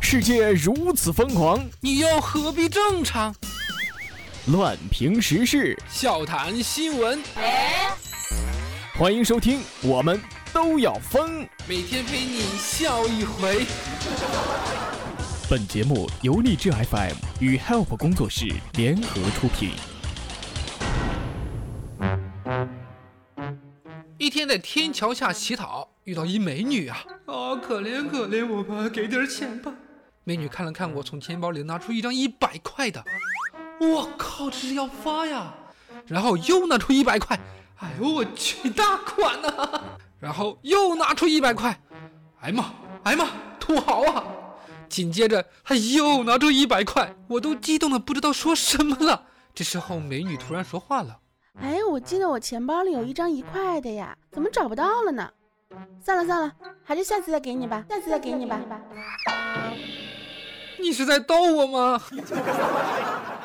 世界如此疯狂，你又何必正常？乱评时事，笑谈新闻，欢迎收听，我们都要疯。每天陪你笑一回。本节目由荔枝 FM 与 Help 工作室联合出品。一天在天桥下乞讨，遇到一美女啊啊，可怜可怜我吧，给点钱吧。美女看了看我，从钱包里拿出一张一百块的，我靠，这是要发呀！然后又拿出一百块，哎呦我去，大款呐！然后又拿出一百块，哎妈，哎妈，土豪啊！紧接着他又拿出一百块，我都激动的不知道说什么了。这时候美女突然说话了：“哎，我记得我钱包里有一张一块的呀，怎么找不到了呢？算了算了，还是下次再给你吧，下次再给你吧。”你是在逗我吗？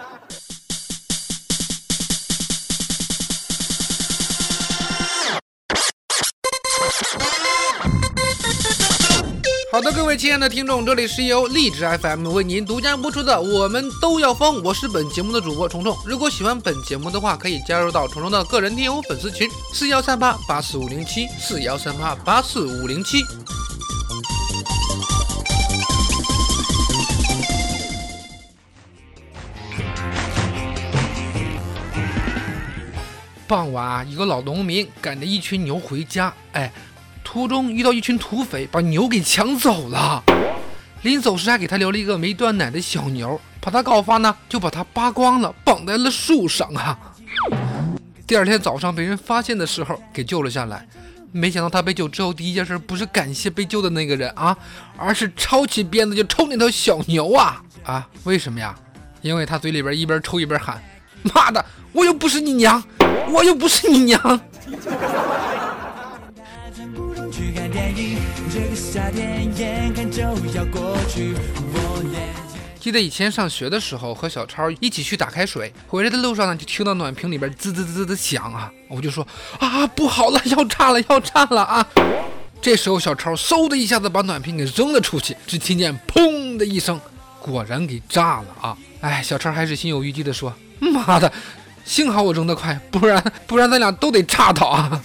好的，各位亲爱的听众，这里是由荔枝 FM 为您独家播出的《我们都要疯》，我是本节目的主播虫虫。如果喜欢本节目的话，可以加入到虫虫的个人听友粉丝群：四幺三八八四五零七，四幺三八八四五零七。傍晚，一个老农民赶着一群牛回家，哎，途中遇到一群土匪，把牛给抢走了。临走时还给他留了一个没断奶的小牛，怕他告发呢，就把他扒光了，绑在了树上啊。第二天早上被人发现的时候，给救了下来。没想到他被救之后，第一件事不是感谢被救的那个人啊，而是抄起鞭子就抽那头小牛啊啊！为什么呀？因为他嘴里边一边抽一边喊：“妈的，我又不是你娘！”我又不是你娘。这个夏天眼看就要过去我也记得以前上学的时候，和小超一起去打开水，回来的路上呢，就听到暖瓶里边滋滋滋的响啊，我就说啊，不好了，要炸了，要炸了啊！这时候小超嗖的一下子把暖瓶给扔了出去，只听见砰的一声，果然给炸了啊！哎，小超还是心有余悸的说，妈的！幸好我扔得快，不然不然咱俩都得炸倒啊！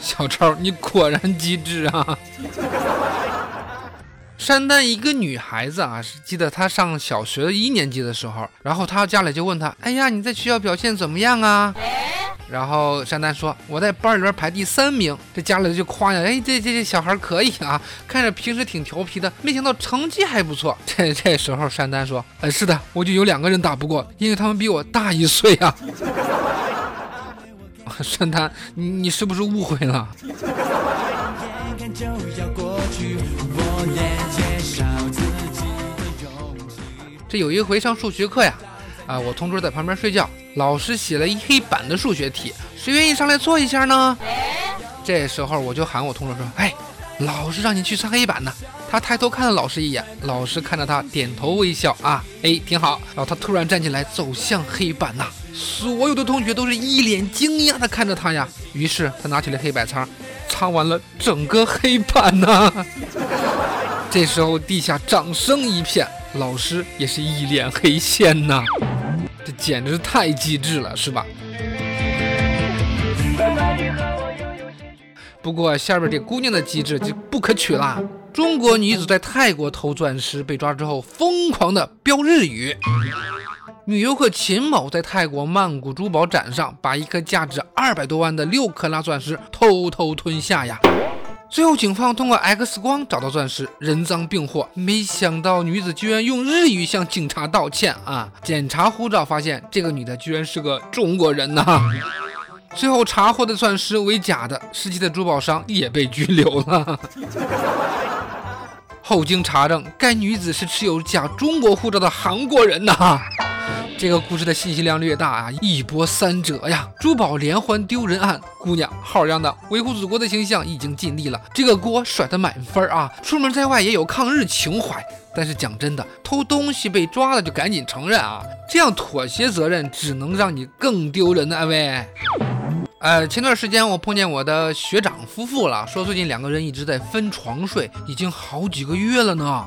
小超，你果然机智啊！山丹一个女孩子啊，是记得她上小学一年级的时候，然后她家里就问她：“哎呀，你在学校表现怎么样啊？”然后山丹说：“我在班里边排第三名。”这家里就夸呀：“哎，这这这小孩可以啊，看着平时挺调皮的，没想到成绩还不错。” 这这时候山丹说：“哎，是的，我就有两个人打不过，因为他们比我大一岁啊。” 山丹，你你是不是误会了？有一回上数学课呀。啊！我同桌在旁边睡觉，老师写了一黑板的数学题，谁愿意上来做一下呢？这时候我就喊我同桌说：“哎，老师让你去擦黑板呢。”他抬头看了老师一眼，老师看着他点头微笑啊，哎，挺好。然后他突然站起来走向黑板呐，所有的同学都是一脸惊讶的看着他呀。于是他拿起了黑板擦，擦完了整个黑板呐。这时候地下掌声一片，老师也是一脸黑线呐。这简直是太机智了，是吧？不过下边这姑娘的机智就不可取啦。中国女子在泰国偷钻石被抓之后，疯狂的飙日语。女游客秦某在泰国曼谷珠宝展上，把一颗价值二百多万的六克拉钻石偷偷吞下呀。最后，警方通过 X 光找到钻石，人赃并获。没想到女子居然用日语向警察道歉啊！检查护照发现，这个女的居然是个中国人呐！最后查获的钻石为假的，实际的珠宝商也被拘留了。后经查证，该女子是持有假中国护照的韩国人呐！这个故事的信息量略大啊，一波三折呀！珠宝连环丢人案，姑娘好样的，维护祖国的形象已经尽力了，这个锅甩得满分啊！出门在外也有抗日情怀。但是讲真的，偷东西被抓了就赶紧承认啊，这样妥协责任只能让你更丢人呢，喂。呃，前段时间我碰见我的学长夫妇了，说最近两个人一直在分床睡，已经好几个月了呢。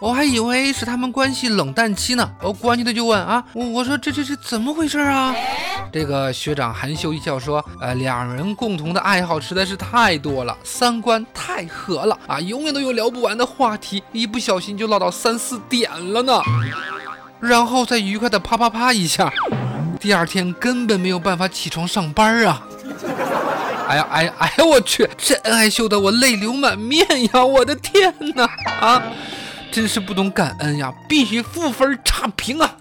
我还以为是他们关系冷淡期呢，我关切的就问啊，我我说这这这怎么回事啊？这个学长含羞一笑说，呃，两人共同的爱好实在是太多了，三观太合了啊，永远都有聊不完的话题，一不小心就唠到三四点了呢，然后再愉快的啪啪啪一下，第二天根本没有办法起床上班啊！哎呀哎呀哎呀，我去，这恩爱秀的我泪流满面呀！我的天哪啊！真是不懂感恩呀，必须负分差评啊！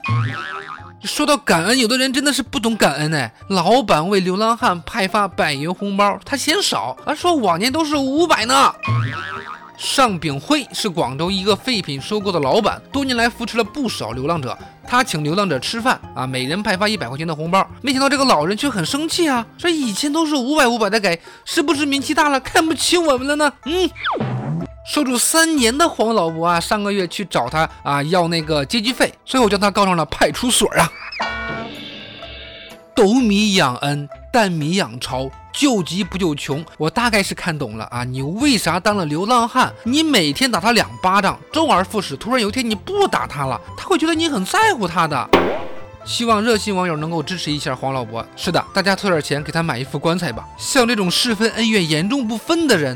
说到感恩，有的人真的是不懂感恩哎。老板为流浪汉派发百元红包，他嫌少还，说往年都是五百呢。尚炳辉是广州一个废品收购的老板，多年来扶持了不少流浪者。他请流浪者吃饭啊，每人派发一百块钱的红包。没想到这个老人却很生气啊，说以前都是五百五百的给，是不是名气大了看不起我们了呢？嗯。收入三年的黄老伯啊，上个月去找他啊要那个接机费，最后将他告上了派出所啊。斗米养恩，担米养巢，救急不救穷。我大概是看懂了啊，你为啥当了流浪汉？你每天打他两巴掌，周而复始。突然有一天你不打他了，他会觉得你很在乎他的。希望热心网友能够支持一下黄老伯。是的，大家凑点钱给他买一副棺材吧。像这种是非恩怨严重不分的人。